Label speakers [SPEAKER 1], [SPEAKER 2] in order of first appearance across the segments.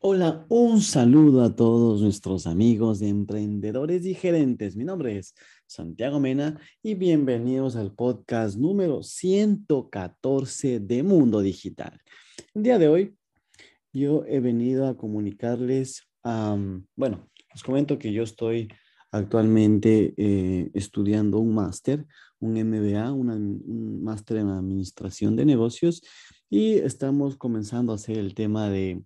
[SPEAKER 1] Hola, un saludo a todos nuestros amigos de emprendedores y gerentes. Mi nombre es Santiago Mena y bienvenidos al podcast número 114 de Mundo Digital. El día de hoy yo he venido a comunicarles, bueno, les comento que yo estoy actualmente eh, estudiando un máster, un MBA, un máster en administración de negocios y estamos comenzando a hacer el tema de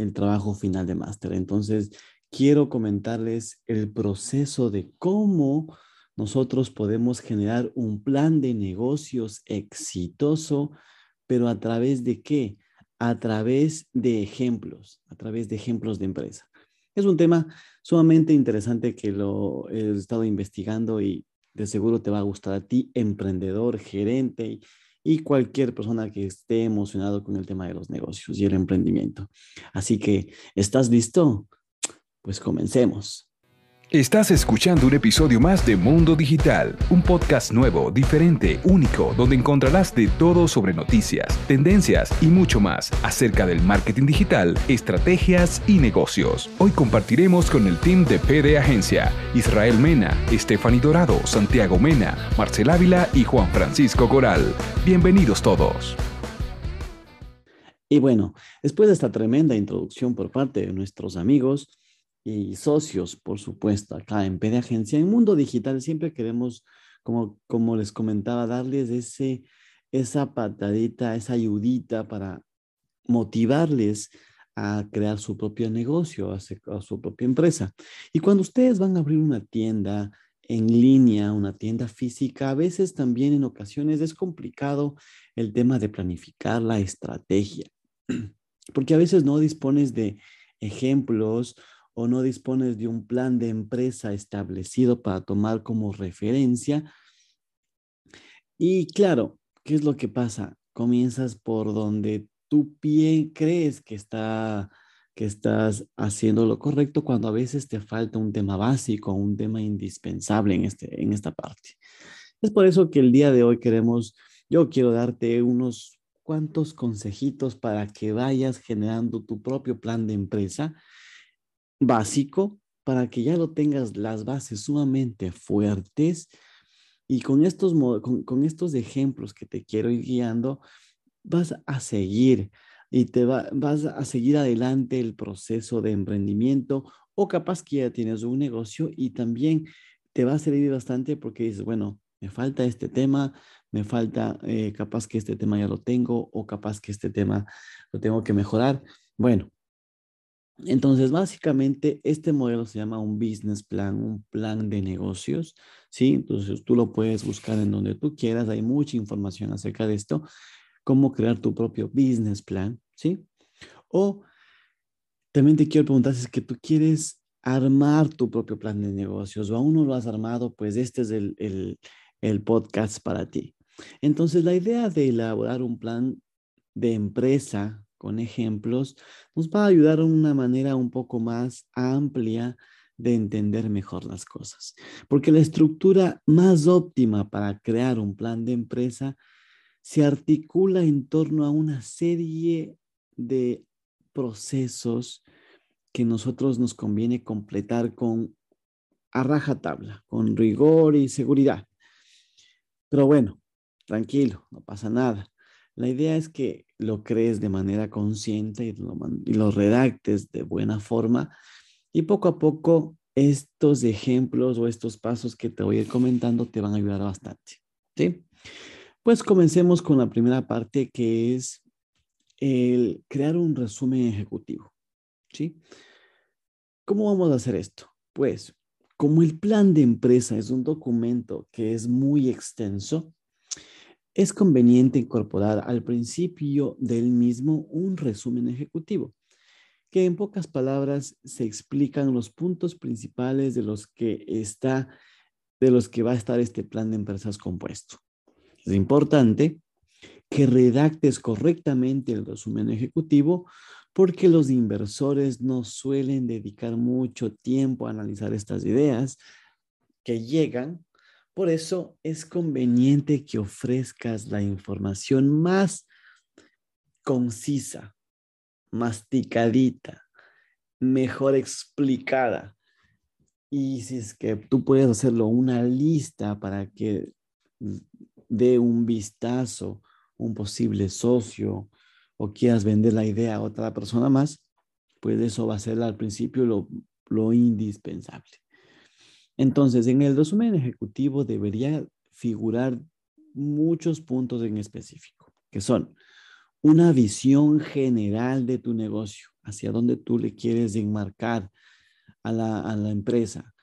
[SPEAKER 1] el trabajo final de máster. Entonces, quiero comentarles el proceso de cómo nosotros podemos generar un plan de negocios exitoso, pero a través de qué? A través de ejemplos, a través de ejemplos de empresa. Es un tema sumamente interesante que lo he estado investigando y de seguro te va a gustar a ti, emprendedor, gerente y cualquier persona que esté emocionado con el tema de los negocios y el emprendimiento. Así que, ¿estás listo? Pues comencemos.
[SPEAKER 2] Estás escuchando un episodio más de Mundo Digital, un podcast nuevo, diferente, único, donde encontrarás de todo sobre noticias, tendencias y mucho más acerca del marketing digital, estrategias y negocios. Hoy compartiremos con el team de PD Agencia, Israel Mena, Stephanie Dorado, Santiago Mena, Marcel Ávila y Juan Francisco Coral. Bienvenidos todos.
[SPEAKER 1] Y bueno, después de esta tremenda introducción por parte de nuestros amigos, y socios, por supuesto, acá en PD Agencia. En Mundo Digital siempre queremos, como, como les comentaba, darles ese, esa patadita, esa ayudita para motivarles a crear su propio negocio, a, su propia empresa. Y cuando ustedes van a abrir una tienda en línea, una tienda física, a veces también en ocasiones es complicado el tema de planificar la estrategia, porque a veces no dispones de ejemplos o no dispones de un plan de empresa establecido para tomar como referencia. Y claro, ¿qué es lo que pasa? Comienzas por donde tú crees que está que estás haciendo lo correcto cuando a veces te falta un tema básico, un tema indispensable en, este, en esta parte. Es por eso que el día de hoy queremos, yo quiero darte unos cuantos consejitos para que vayas generando tu propio plan de empresa básico para que ya lo tengas las bases sumamente fuertes y con estos, con, estos ejemplos que te quiero ir guiando, vas a seguir y te vas a seguir adelante el proceso de emprendimiento o capaz que ya tienes un negocio y también te va a servir bastante porque dices, bueno, me falta este tema, me falta eh, capaz que este tema ya lo tengo o capaz que este tema lo tengo que mejorar. Bueno, entonces, básicamente, este modelo se llama un business plan, un plan de negocios, ¿sí? Entonces, tú lo puedes buscar en donde tú quieras, hay mucha información acerca de esto, cómo crear tu propio business plan, ¿sí? O también te quiero preguntar si es que tú quieres armar tu propio plan de negocios o aún no lo has armado, pues este es el, el, el podcast para ti. Entonces, la idea de elaborar un plan de empresa con ejemplos, nos va a ayudar de una manera un poco más amplia de entender mejor las cosas. Porque la estructura más óptima para crear un plan de empresa se articula en torno a una serie de procesos que nosotros nos conviene completar con a rajatabla, con rigor y seguridad. Pero bueno, tranquilo, no pasa nada. La idea es que lo crees de manera consciente y lo, redactes de buena forma y poco a poco estos ejemplos o estos pasos que te voy a ir comentando te van a ayudar bastante. ¿sí? Pues comencemos con la primera parte que es el crear un resumen ejecutivo. ¿sí? ¿Cómo vamos a hacer esto? Pues como el plan de empresa es un documento que es muy extenso, es conveniente incorporar al principio del mismo un resumen ejecutivo, que en pocas palabras se explican los puntos principales de los que está de los que va a estar este plan de empresas compuesto. Es importante que redactes correctamente el resumen ejecutivo porque los inversores no suelen dedicar mucho tiempo a analizar estas ideas que llegan por eso es conveniente que ofrezcas la información más concisa, masticadita, mejor explicada. Y si es que tú puedes hacerlo una lista para que dé un vistazo un posible socio o quieras vender la idea a otra persona más, pues eso va a ser al principio lo, lo indispensable. Entonces, en el resumen ejecutivo debería figurar muchos puntos en específico, que son una visión general de tu negocio, hacia dónde tú le quieres enmarcar a la, a la empresa,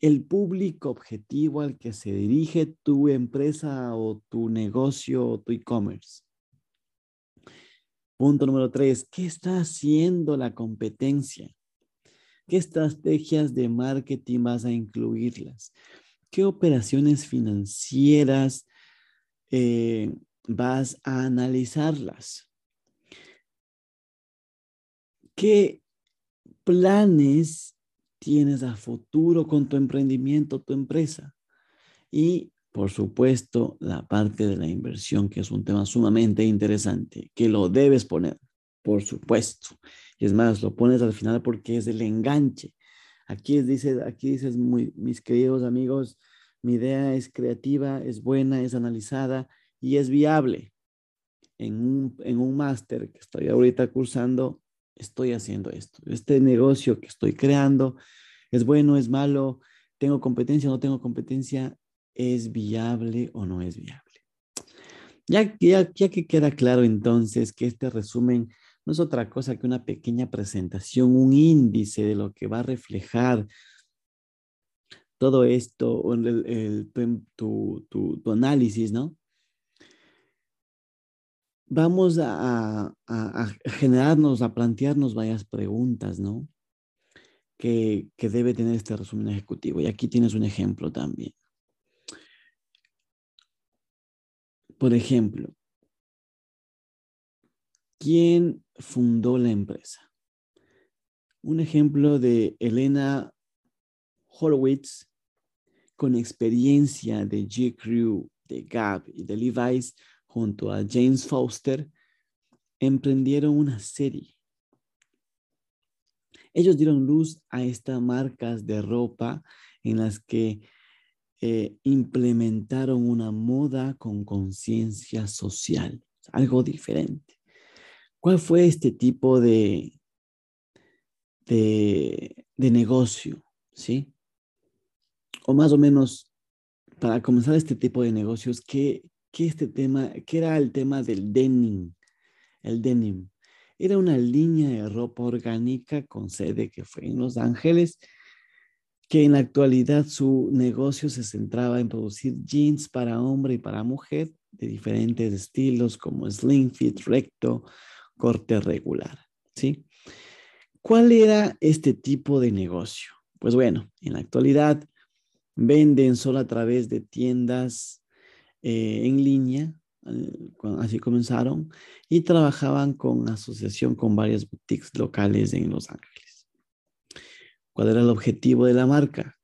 [SPEAKER 1] el público objetivo al que se dirige tu empresa o tu negocio o tu e-commerce. Punto número tres, ¿qué está haciendo la competencia? ¿Qué estrategias de marketing vas a incluirlas? ¿Qué operaciones financieras eh, vas a analizarlas? ¿Qué planes tienes a futuro con tu emprendimiento, tu empresa? Y, por supuesto, la parte de la inversión, que es un tema sumamente interesante, que lo debes poner, por supuesto. Es más, lo pones al final porque es el enganche. Aquí dices, aquí dices, muy, mis queridos amigos, mi idea es creativa, es buena, es analizada y es viable. En un, en un máster que estoy ahorita cursando, estoy haciendo esto. Este negocio que estoy creando es bueno, es malo, tengo competencia, no tengo competencia, es viable o no es viable. Ya, ya, ya que queda claro entonces que este resumen no es otra cosa que una pequeña presentación, un índice de lo que va a reflejar todo esto, el, tu, tu, tu, análisis, ¿no? Vamos a, a, generarnos, a plantearnos varias preguntas, ¿no? Que, que debe tener este resumen ejecutivo. Y aquí tienes un ejemplo también. Por ejemplo, ¿quién fundó la empresa? Un ejemplo de Elena Horowitz con experiencia de J. Crew, de Gap y de Levi's, junto a James Foster, emprendieron una serie. Ellos dieron luz a estas marcas de ropa en las que eh, implementaron una moda con conciencia social, algo diferente. ¿Cuál fue este tipo de, de, negocio? ¿Sí? o más o menos para comenzar este tipo de negocios, ¿qué, qué este tema, qué era el tema del denim? El denim era una línea de ropa orgánica con sede que fue en Los Ángeles, que en la actualidad su negocio se centraba en producir jeans para hombre y para mujer de diferentes estilos como slim fit, recto, corte regular, ¿sí? ¿Cuál era este tipo de negocio? Pues bueno, en la actualidad venden solo a través de tiendas eh, en línea, eh, así comenzaron, y trabajaban con asociación con varias boutiques locales en Los Ángeles. ¿Cuál era el objetivo de la marca?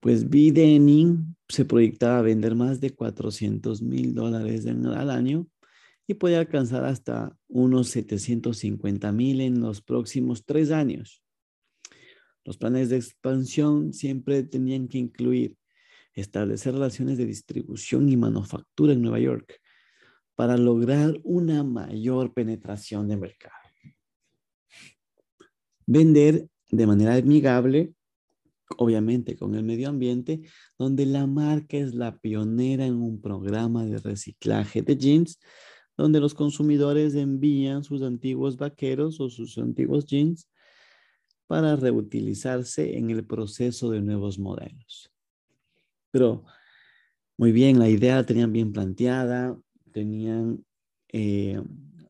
[SPEAKER 1] Pues B-Denim se proyectaba a vender más de 400 mil dólares al año y puede alcanzar hasta unos 750 mil en los próximos tres años. Los planes de expansión siempre tenían que incluir establecer relaciones de distribución y manufactura en Nueva York para lograr una mayor penetración de mercado. Vender de manera amigable, obviamente con el medio ambiente, donde la marca es la pionera en un programa de reciclaje de jeans, donde los consumidores envían sus antiguos vaqueros o sus antiguos jeans para reutilizarse en el proceso de nuevos modelos. Pero muy bien, la idea la tenían bien planteada, tenían eh,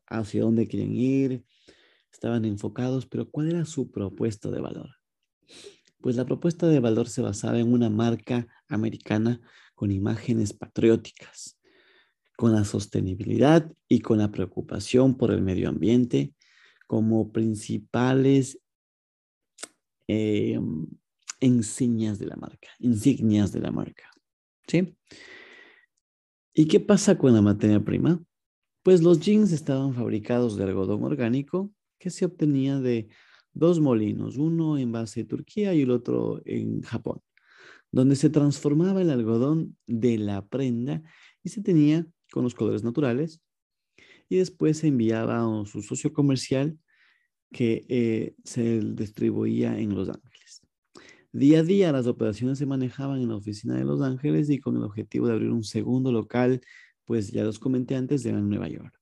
[SPEAKER 1] hacia dónde quieren ir, estaban enfocados, pero ¿cuál era su propuesta de valor? Pues la propuesta de valor se basaba en una marca americana con imágenes patrióticas, con la sostenibilidad y con la preocupación por el medio ambiente como principales eh, de la marca, insignias de la marca. ¿Sí? ¿Y qué pasa con la materia prima? Pues los jeans estaban fabricados de algodón orgánico que se obtenía de dos molinos, uno en base de Turquía y el otro en Japón, donde se transformaba el algodón de la prenda y se tenía con los colores naturales y después se enviaba a su socio comercial que eh, se distribuía en Los Ángeles. Día a día las operaciones se manejaban en la oficina de Los Ángeles y con el objetivo de abrir un segundo local, pues ya los comenté antes, de Nueva York.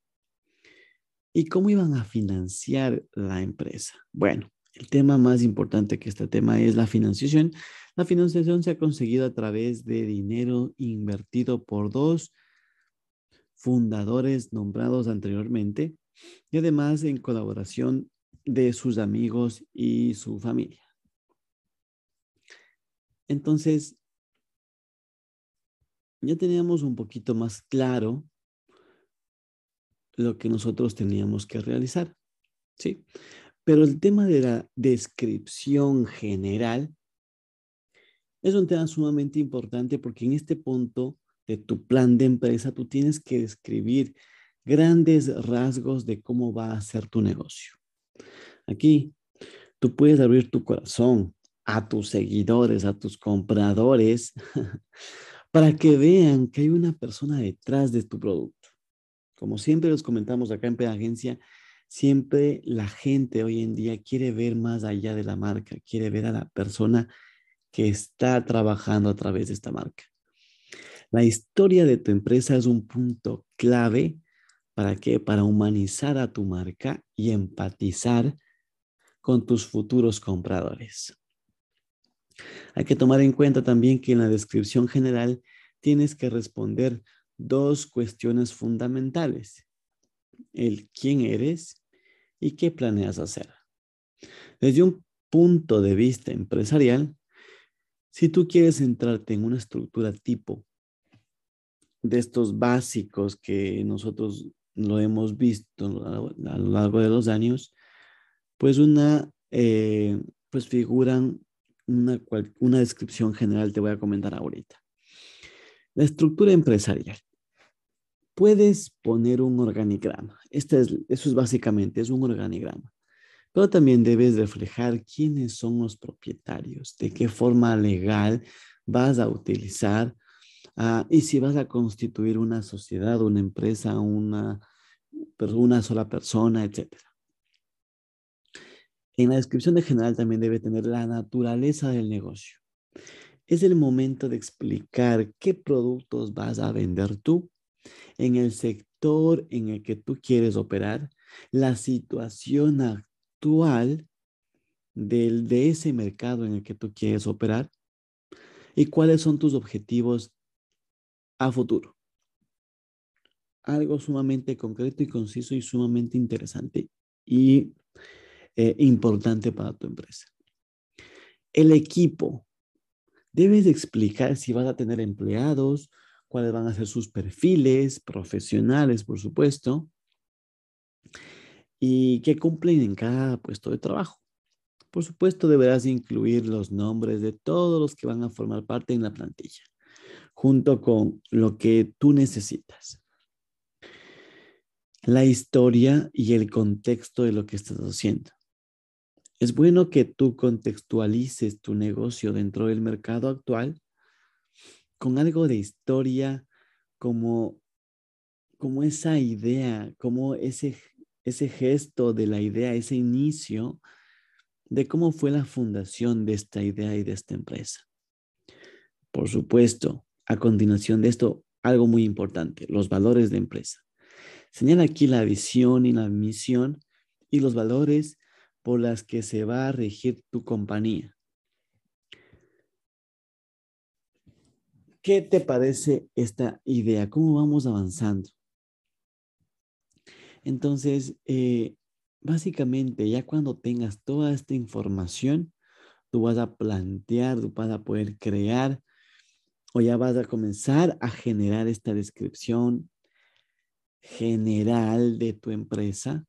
[SPEAKER 1] ¿Y cómo iban a financiar la empresa? Bueno, el tema más importante que este tema es la financiación. La financiación se ha conseguido a través de dinero invertido por dos fundadores nombrados anteriormente y además en colaboración de sus amigos y su familia. Entonces, ya teníamos un poquito más claro lo que nosotros teníamos que realizar. ¿sí? Pero el tema de la descripción general es un tema sumamente importante porque en este punto de tu plan de empresa tú tienes que describir grandes rasgos de cómo va a ser tu negocio. Aquí tú puedes abrir tu corazón a tus seguidores, a tus compradores, para que vean que hay una persona detrás de tu producto. Como siempre les comentamos acá en Pedagencia, siempre la gente hoy en día quiere ver más allá de la marca, quiere ver a la persona que está trabajando a través de esta marca. La historia de tu empresa es un punto clave para qué? Para humanizar a tu marca y empatizar con tus futuros compradores. Hay que tomar en cuenta también que en la descripción general tienes que responder dos cuestiones fundamentales. El quién eres y qué planeas hacer. Desde un punto de vista empresarial, si tú quieres centrarte en una estructura tipo de estos básicos que nosotros lo hemos visto a lo largo de los años, pues una, eh, pues figuran una, una descripción general, te voy a comentar ahorita. La estructura empresarial puedes poner un organigrama. Este es, eso es básicamente, es un organigrama. Pero también debes reflejar quiénes son los propietarios, de qué forma legal vas a utilizar ah, y si vas a constituir una sociedad, una empresa, una, una sola persona, etc. En la descripción de general también debe tener la naturaleza del negocio. Es el momento de explicar qué productos vas a vender tú en el sector en el que tú quieres operar, la situación actual del, de ese mercado en el que tú quieres operar y cuáles son tus objetivos a futuro. Algo sumamente concreto y conciso y sumamente interesante y eh, importante para tu empresa. El equipo. Debes explicar si vas a tener empleados, cuáles van a ser sus perfiles profesionales, por supuesto, y qué cumplen en cada puesto de trabajo. Por supuesto, deberás incluir los nombres de todos los que van a formar parte en la plantilla, junto con lo que tú necesitas. La historia y el contexto de lo que estás haciendo. Es bueno que tú contextualices tu negocio dentro del mercado actual con algo de historia, como, como esa idea, como ese, ese gesto de la idea, ese inicio de cómo fue la fundación de esta idea y de esta empresa. Por supuesto, a continuación de esto, algo muy importante, los valores de empresa. Señala aquí la visión y la misión y los valores por las que se va a regir tu compañía. ¿Qué te parece esta idea? ¿Cómo vamos avanzando? Entonces, eh, básicamente, ya cuando tengas toda esta información, tú vas a plantear, tú vas a poder crear o ya vas a comenzar a generar esta descripción general de tu empresa.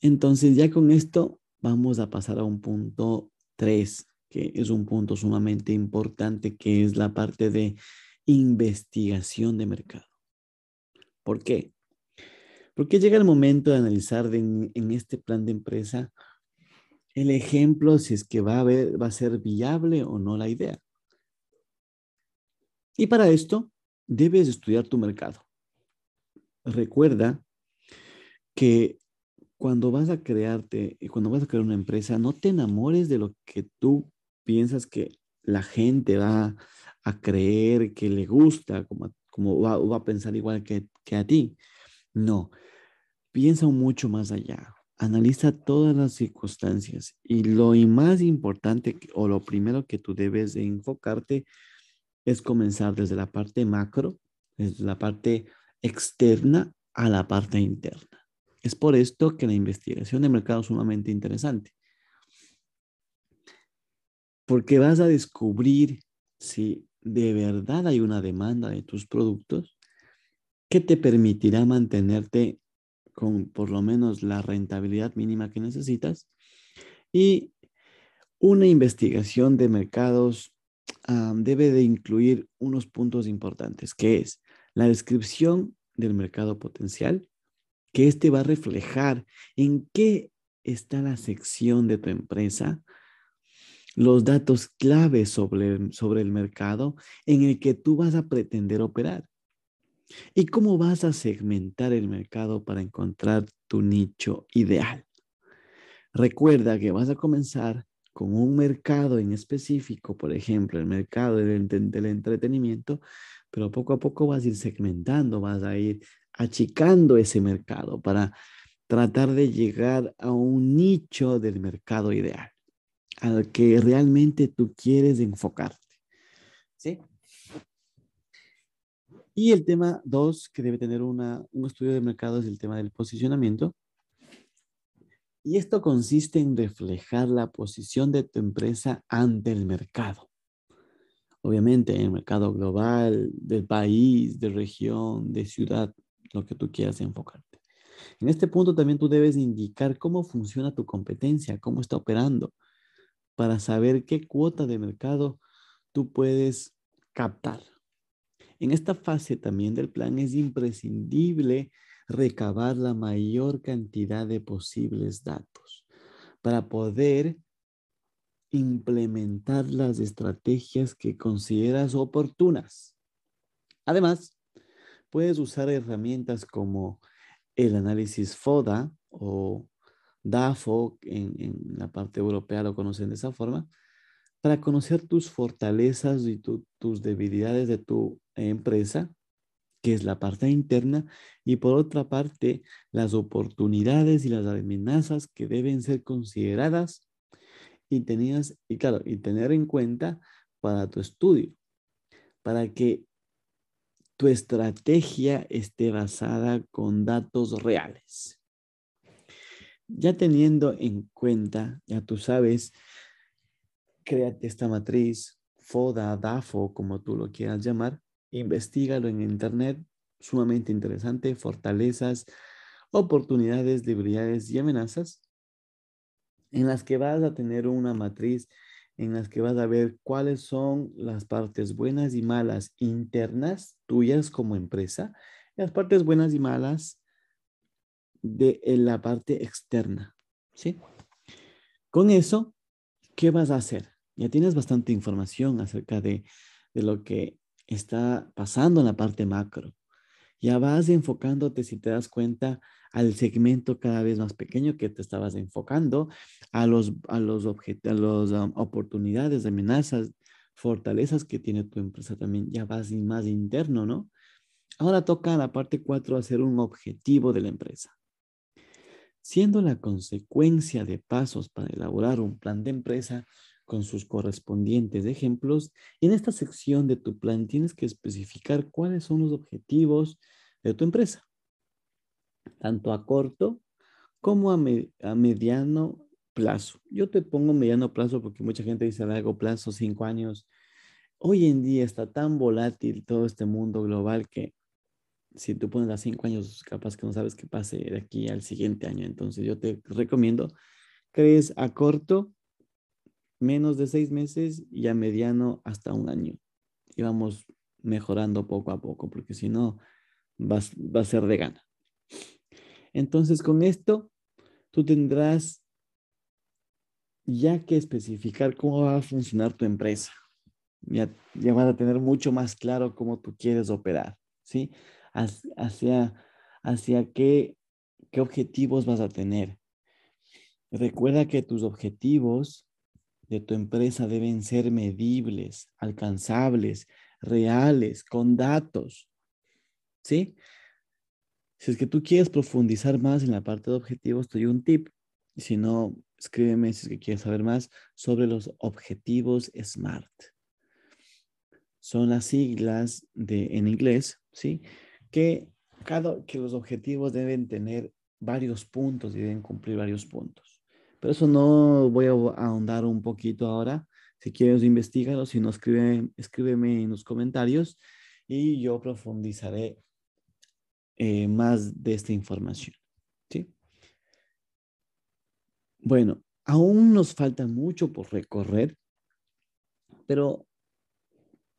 [SPEAKER 1] Entonces, ya con esto vamos a pasar a un punto 3 que es un punto sumamente importante, que es la parte de investigación de mercado. ¿Por qué? Porque llega el momento de analizar en, este plan de empresa el ejemplo si es que va a, va a ser viable o no la idea. Y para esto, debes estudiar tu mercado. Recuerda que cuando vas a crearte, cuando vas a crear una empresa, no te enamores de lo que tú piensas que la gente va a creer que le gusta, como, como va, va a pensar igual que, que a ti. No, piensa mucho más allá. Analiza todas las circunstancias y lo más importante o lo primero que tú debes de enfocarte es comenzar desde la parte macro, desde la parte externa a la parte interna. Es por esto que la investigación de mercado es sumamente interesante. Porque vas a descubrir si de verdad hay una demanda de tus productos que te permitirá mantenerte con por lo menos la rentabilidad mínima que necesitas y una investigación de mercados debe de incluir unos puntos importantes, que es la descripción del mercado potencial, que este va a reflejar en qué está la sección de tu empresa, los datos claves sobre, sobre el mercado en el que tú vas a pretender operar. ¿Y cómo vas a segmentar el mercado para encontrar tu nicho ideal? Recuerda que vas a comenzar con un mercado en específico, por ejemplo, el mercado del, entretenimiento, pero poco a poco vas a ir segmentando, vas a ir achicando ese mercado para tratar de llegar a un nicho del mercado ideal, al que realmente tú quieres enfocarte. ¿Sí? Y el tema dos, que debe tener una, un estudio de mercado, es el tema del posicionamiento. Y esto consiste en reflejar la posición de tu empresa ante el mercado. Obviamente, en el mercado global, del país, de región, de ciudad, lo que tú quieras enfocarte. En este punto también tú debes indicar cómo funciona tu competencia, cómo está operando, para saber qué cuota de mercado tú puedes captar. En esta fase también del plan es imprescindible recabar la mayor cantidad de posibles datos para poder implementar las estrategias que consideras oportunas. Además, puedes usar herramientas como el análisis FODA o DAFO, en, la parte europea lo conocen de esa forma, para conocer tus fortalezas y tus debilidades de tu empresa que es la parte interna, y por otra parte, las oportunidades y las amenazas que deben ser consideradas y, tenías, y, claro, y tener en cuenta para tu estudio, para que tu estrategia esté basada con datos reales. Ya teniendo en cuenta, ya tú sabes, créate esta matriz, FODA, DAFO, como tú lo quieras llamar, Investígalo en internet, sumamente interesante, fortalezas, oportunidades, debilidades y amenazas, en las que vas a tener una matriz, en las que vas a ver cuáles son las partes buenas y malas internas tuyas como empresa, las partes buenas y malas de la parte externa, ¿sí? Con eso, ¿qué vas a hacer? Ya tienes bastante información acerca de, de lo que está pasando en la parte macro. Ya vas enfocándote, si te das cuenta, al segmento cada vez más pequeño que te estabas enfocando, a los, a los, um, oportunidades, amenazas, fortalezas que tiene tu empresa también. Ya vas más interno, ¿no? Ahora toca la parte 4 hacer un objetivo de la empresa. Siendo la consecuencia de pasos para elaborar un plan de empresa, con sus correspondientes ejemplos. Y en esta sección de tu plan tienes que especificar cuáles son los objetivos de tu empresa, tanto a corto como a, mediano plazo. Yo te pongo mediano plazo porque mucha gente dice a largo plazo, cinco años. Hoy en día está tan volátil todo este mundo global que si tú pones a cinco años, capaz que no sabes qué pase de aquí al siguiente año. Entonces yo te recomiendo que es a corto menos de seis meses y a mediano hasta un año. Y vamos mejorando poco a poco, porque si no, va, a ser de gana. Entonces, con esto, tú tendrás ya que especificar cómo va a funcionar tu empresa. Ya, ya vas a tener mucho más claro cómo tú quieres operar, ¿sí? Hacia, hacia qué, qué objetivos vas a tener. Recuerda que tus objetivos de tu empresa deben ser medibles, alcanzables, reales, con datos. ¿Sí? Si es que tú quieres profundizar más en la parte de objetivos, te doy un tip. Si no, escríbeme si es que quieres saber más sobre los objetivos SMART. Son las siglas de, en inglés, ¿sí? Que, cada, que los objetivos deben tener varios puntos y deben cumplir varios puntos. Pero eso no voy a ahondar un poquito ahora. Si quieres, investigalo. Si no, escribe, escríbeme en los comentarios y yo profundizaré eh, más de esta información. ¿sí? Bueno, aún nos falta mucho por recorrer, pero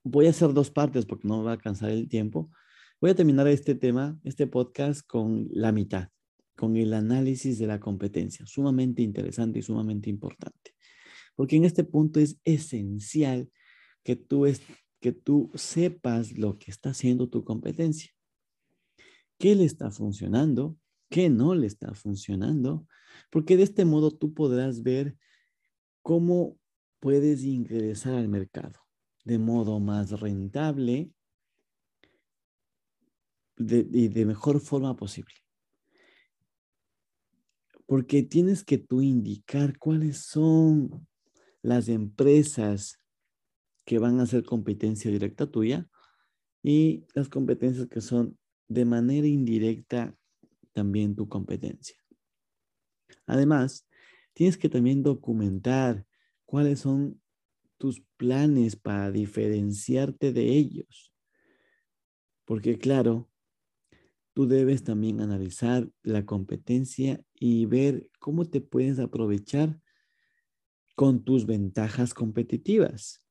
[SPEAKER 1] voy a hacer dos partes porque no va a alcanzar el tiempo. Voy a terminar este tema, este podcast con la mitad con el análisis de la competencia, sumamente interesante y sumamente importante. Porque en este punto es esencial que tú, que tú sepas lo que está haciendo tu competencia. ¿Qué le está funcionando? ¿Qué no le está funcionando? Porque de este modo tú podrás ver cómo puedes ingresar al mercado de modo más rentable y de mejor forma posible porque tienes que tú indicar cuáles son las empresas que van a hacer competencia directa tuya y las competencias que son de manera indirecta también tu competencia. Además, tienes que también documentar cuáles son tus planes para diferenciarte de ellos. Porque claro, tú debes también analizar la competencia y ver cómo te puedes aprovechar con tus ventajas competitivas.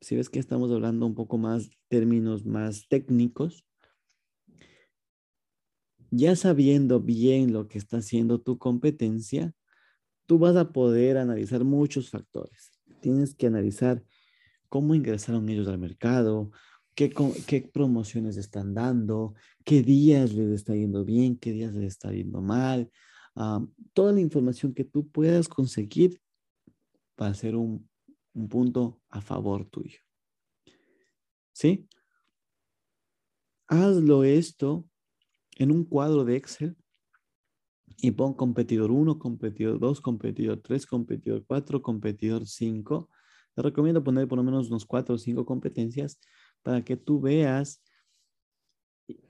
[SPEAKER 1] Si ves que estamos hablando un poco más términos más técnicos, ya sabiendo bien lo que está haciendo tu competencia, tú vas a poder analizar muchos factores. Tienes que analizar cómo ingresaron ellos al mercado, qué, promociones están dando, qué días les está yendo bien, qué días les está yendo mal. Toda la información que tú puedas conseguir va a ser un, un punto a favor tuyo. ¿Sí? Hazlo esto en un cuadro de Excel y pon competidor 1, competidor 2, competidor 3, competidor 4, competidor 5. Te recomiendo poner por lo menos unos 4 o 5 competencias para que tú veas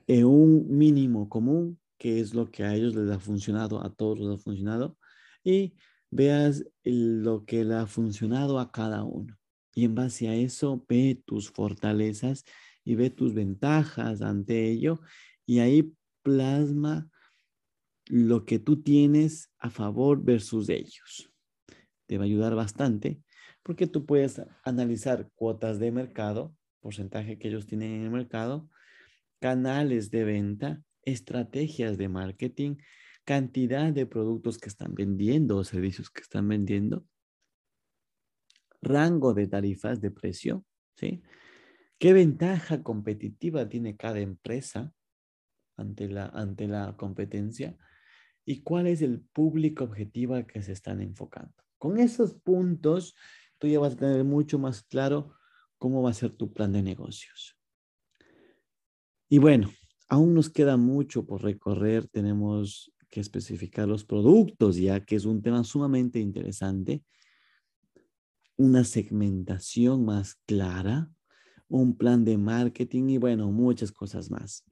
[SPEAKER 1] en un mínimo común, que es lo que a ellos les ha funcionado, a todos les ha funcionado, y veas lo que le ha funcionado a cada uno. Y en base a eso, ve tus fortalezas y ve tus ventajas ante ello, y ahí plasma lo que tú tienes a favor versus ellos. Te va a ayudar bastante porque tú puedes analizar cuotas de mercado, porcentaje que ellos tienen en el mercado, canales de venta, estrategias de marketing, cantidad de productos que están vendiendo o servicios que están vendiendo, rango de tarifas de precio, ¿sí? ¿Qué ventaja competitiva tiene cada empresa ante la, ante la competencia? ¿Y cuál es el público objetivo al que se están enfocando? Con esos puntos, tú ya vas a tener mucho más claro cómo va a ser tu plan de negocios. Y bueno, aún nos queda mucho por recorrer. Tenemos que especificar los productos, ya que es un tema sumamente interesante. Una segmentación más clara, un plan de marketing y bueno, muchas cosas más.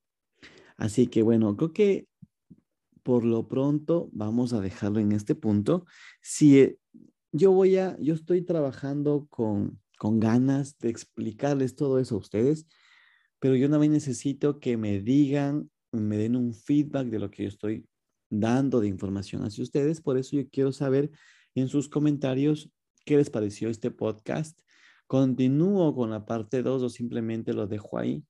[SPEAKER 1] Así que bueno, creo que por lo pronto vamos a dejarlo en este punto. Si eh, yo voy a, yo estoy trabajando con con ganas de explicarles todo eso a ustedes, pero yo también necesito que me digan, me den un feedback de lo que yo estoy dando de información hacia ustedes. Por eso yo quiero saber en sus comentarios qué les pareció este podcast. ¿Continúo con la parte 2 o simplemente lo dejo ahí?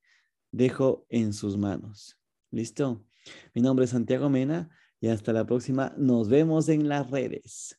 [SPEAKER 1] Dejo en sus manos. ¿Listo? Mi nombre es Santiago Mena y hasta la próxima. Nos vemos en las redes.